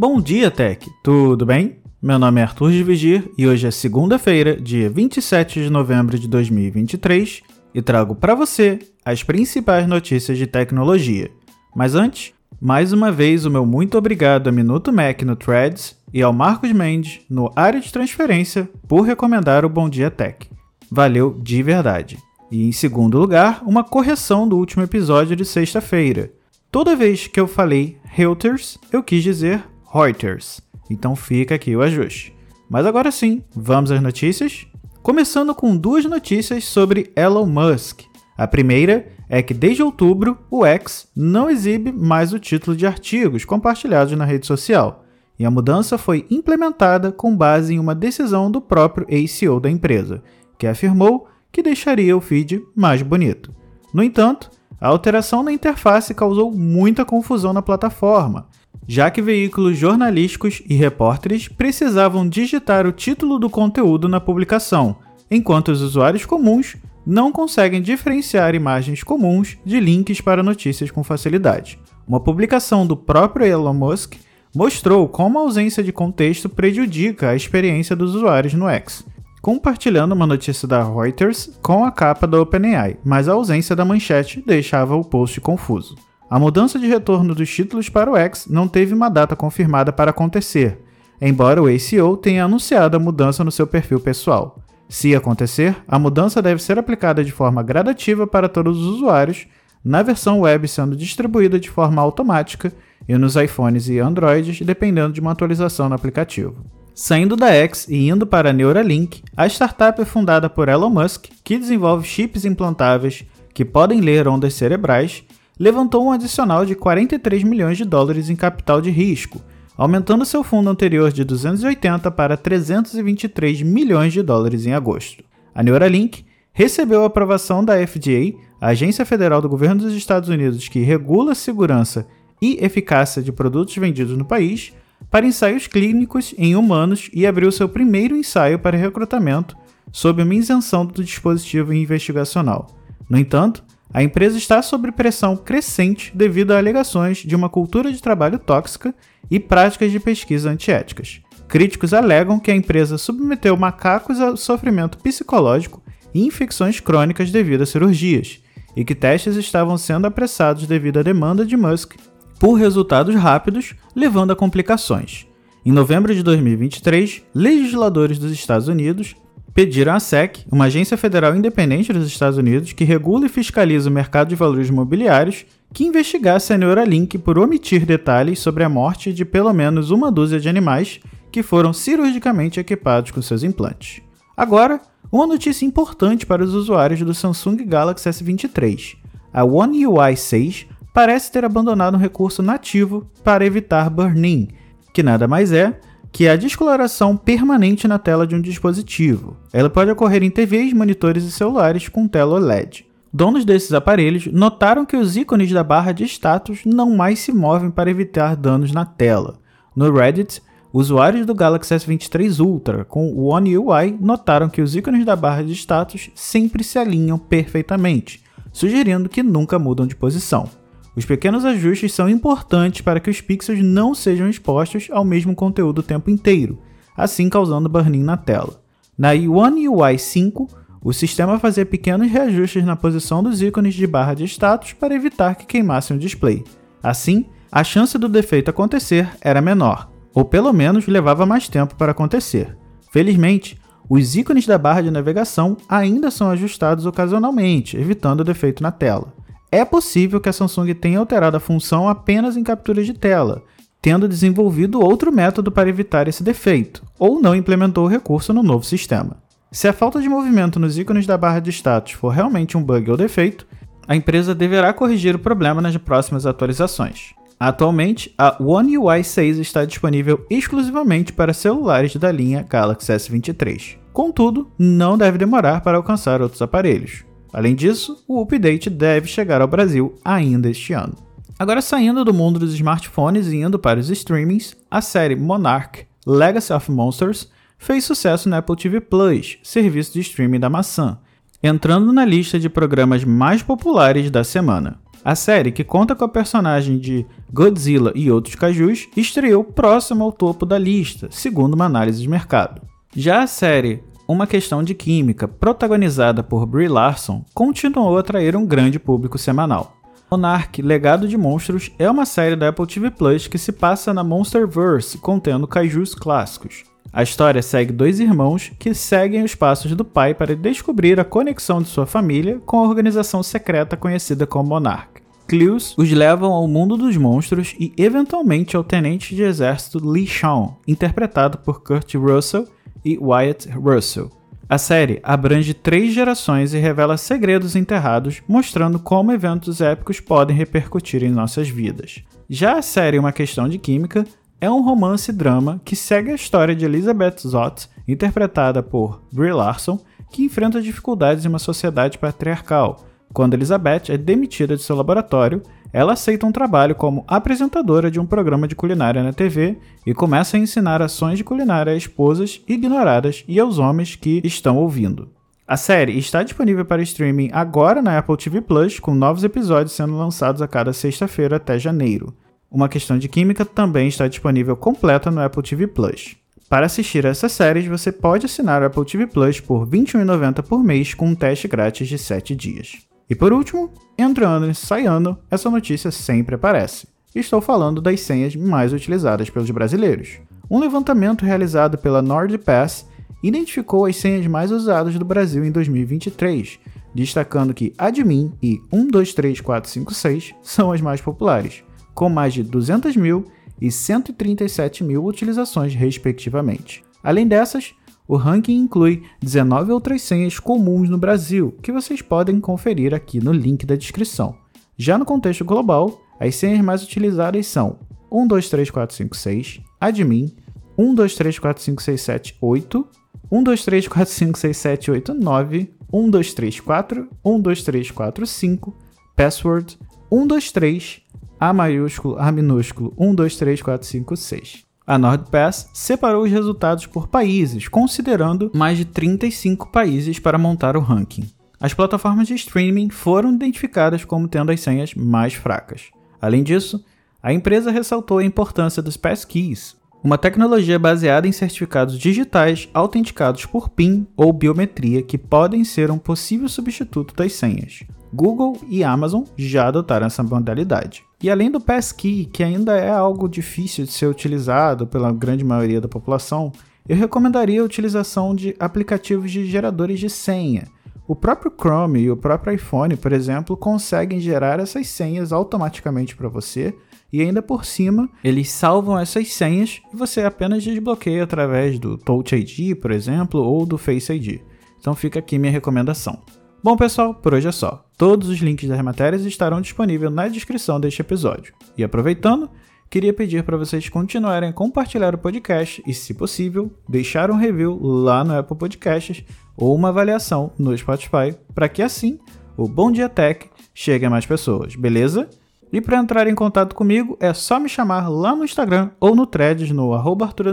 Bom dia, Tech! Tudo bem? Meu nome é Arthur de Vigir e hoje é segunda-feira, dia 27 de novembro de 2023, e trago para você as principais notícias de tecnologia. Mas antes, mais uma vez o meu muito obrigado a Minuto Mac no Threads e ao Marcos Mendes no Área de Transferência por recomendar o Bom Dia Tech. Valeu de verdade. E em segundo lugar, uma correção do último episódio de sexta-feira. Toda vez que eu falei Reuters, eu quis dizer Reuters. Então fica aqui o ajuste. Mas agora sim, vamos às notícias? Começando com duas notícias sobre Elon Musk. A primeira é que desde outubro o X não exibe mais o título de artigos compartilhados na rede social, e a mudança foi implementada com base em uma decisão do próprio ACO da empresa, que afirmou que deixaria o feed mais bonito. No entanto, a alteração na interface causou muita confusão na plataforma, já que veículos jornalísticos e repórteres precisavam digitar o título do conteúdo na publicação, enquanto os usuários comuns não conseguem diferenciar imagens comuns de links para notícias com facilidade. Uma publicação do próprio Elon Musk mostrou como a ausência de contexto prejudica a experiência dos usuários no X, compartilhando uma notícia da Reuters com a capa da OpenAI, mas a ausência da manchete deixava o post confuso. A mudança de retorno dos títulos para o X não teve uma data confirmada para acontecer, embora o ACO tenha anunciado a mudança no seu perfil pessoal. Se acontecer, a mudança deve ser aplicada de forma gradativa para todos os usuários, na versão web sendo distribuída de forma automática e nos iPhones e Androids, dependendo de uma atualização no aplicativo. Saindo da X e indo para a Neuralink, a startup é fundada por Elon Musk, que desenvolve chips implantáveis que podem ler ondas cerebrais levantou um adicional de 43 milhões de dólares em capital de risco, aumentando seu fundo anterior de 280 para 323 milhões de dólares em agosto. A Neuralink recebeu a aprovação da FDA, a agência federal do governo dos Estados Unidos que regula a segurança e eficácia de produtos vendidos no país, para ensaios clínicos em humanos e abriu seu primeiro ensaio para recrutamento sob uma isenção do dispositivo investigacional. No entanto, a empresa está sob pressão crescente devido a alegações de uma cultura de trabalho tóxica e práticas de pesquisa antiéticas. Críticos alegam que a empresa submeteu macacos a sofrimento psicológico e infecções crônicas devido a cirurgias, e que testes estavam sendo apressados devido à demanda de Musk por resultados rápidos, levando a complicações. Em novembro de 2023, legisladores dos Estados Unidos pediram à SEC, uma agência federal independente dos Estados Unidos que regula e fiscaliza o mercado de valores imobiliários, que investigasse a Neuralink por omitir detalhes sobre a morte de pelo menos uma dúzia de animais que foram cirurgicamente equipados com seus implantes. Agora, uma notícia importante para os usuários do Samsung Galaxy S23. A One UI 6 parece ter abandonado um recurso nativo para evitar burn-in, que nada mais é que é a descoloração permanente na tela de um dispositivo. Ela pode ocorrer em TVs, monitores e celulares com tela OLED. Donos desses aparelhos notaram que os ícones da barra de status não mais se movem para evitar danos na tela. No Reddit, usuários do Galaxy S23 Ultra com o One UI notaram que os ícones da barra de status sempre se alinham perfeitamente, sugerindo que nunca mudam de posição. Os pequenos ajustes são importantes para que os pixels não sejam expostos ao mesmo conteúdo o tempo inteiro, assim causando burn-in na tela. Na One UI 5, o sistema fazia pequenos reajustes na posição dos ícones de barra de status para evitar que queimassem o display. Assim, a chance do defeito acontecer era menor, ou pelo menos levava mais tempo para acontecer. Felizmente, os ícones da barra de navegação ainda são ajustados ocasionalmente, evitando o defeito na tela. É possível que a Samsung tenha alterado a função apenas em capturas de tela, tendo desenvolvido outro método para evitar esse defeito, ou não implementou o recurso no novo sistema. Se a falta de movimento nos ícones da barra de status for realmente um bug ou defeito, a empresa deverá corrigir o problema nas próximas atualizações. Atualmente, a One UI 6 está disponível exclusivamente para celulares da linha Galaxy S23. Contudo, não deve demorar para alcançar outros aparelhos. Além disso, o update deve chegar ao Brasil ainda este ano. Agora, saindo do mundo dos smartphones e indo para os streamings, a série Monarch Legacy of Monsters fez sucesso na Apple TV Plus, serviço de streaming da maçã, entrando na lista de programas mais populares da semana. A série, que conta com a personagem de Godzilla e outros cajus, estreou próximo ao topo da lista, segundo uma análise de mercado. Já a série Uma Questão de Química, protagonizada por Brie Larson, continuou a atrair um grande público semanal. Monarch Legado de Monstros é uma série da Apple TV Plus que se passa na Monsterverse, contendo kaijus clássicos. A história segue dois irmãos que seguem os passos do pai para descobrir a conexão de sua família com a organização secreta conhecida como Monarch. Clues os levam ao mundo dos monstros e eventualmente ao tenente de exército Lee Shawn, interpretado por Kurt Russell e Wyatt Russell. A série abrange três gerações e revela segredos enterrados, mostrando como eventos épicos podem repercutir em nossas vidas. Já a série Uma Questão de Química é um romance-drama que segue a história de Elizabeth Zott, interpretada por Brie Larson, que enfrenta dificuldades em uma sociedade patriarcal. Quando Elizabeth é demitida de seu laboratório, ela aceita um trabalho como apresentadora de um programa de culinária na TV e começa a ensinar ações de culinária a esposas ignoradas e aos homens que estão ouvindo. A série está disponível para streaming agora na Apple TV Plus, com novos episódios sendo lançados a cada sexta-feira até janeiro. Uma questão de química também está disponível completa no Apple TV Plus. Para assistir a essas séries, você pode assinar o Apple TV Plus por R$ 21,90 por mês com um teste grátis de 7 dias. E por último, entre ano e sai ano, essa notícia sempre aparece. Estou falando das senhas mais utilizadas pelos brasileiros. Um levantamento realizado pela NordPass identificou as senhas mais usadas do Brasil em 2023, destacando que admin e 123456 são as mais populares, com mais de 200 mil e 137 mil utilizações, respectivamente. Além dessas, o ranking inclui 19 outras senhas comuns no Brasil, que vocês podem conferir aqui no link da descrição. Já no contexto global, as senhas mais utilizadas são 123456, admin, 12345678, 1234567889, 1234, 123445, password, 123, A maiúsculo, A minúsculo, 123456. A NordPass separou os resultados por países, considerando mais de 35 países para montar o ranking. As plataformas de streaming foram identificadas como tendo as senhas mais fracas. Além disso, a empresa ressaltou a importância dos passkeys, uma tecnologia baseada em certificados digitais autenticados por PIN ou biometria que podem ser um possível substituto das senhas. Google e Amazon já adotaram essa modalidade. E além do passkey, que ainda é algo difícil de ser utilizado pela grande maioria da população, eu recomendaria a utilização de aplicativos de geradores de senha. O próprio Chrome e o próprio iPhone, por exemplo, conseguem gerar essas senhas automaticamente para você e ainda por cima eles salvam essas senhas e você apenas desbloqueia através do Touch ID, por exemplo, ou do Face ID. Então fica aqui minha recomendação. Bom, pessoal, por hoje é só. Todos os links das matérias estarão disponíveis na descrição deste episódio. E aproveitando, queria pedir para vocês continuarem a compartilhar o podcast e, se possível, deixar um review lá no Apple Podcasts ou uma avaliação no Spotify, para que assim o Bom Dia Tech chegue a mais pessoas, beleza? E para entrar em contato comigo é só me chamar lá no Instagram ou no threads no arroba Arthur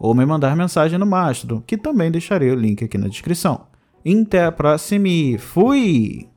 ou me mandar mensagem no Mastodon, que também deixarei o link aqui na descrição. Até a próxima e fui!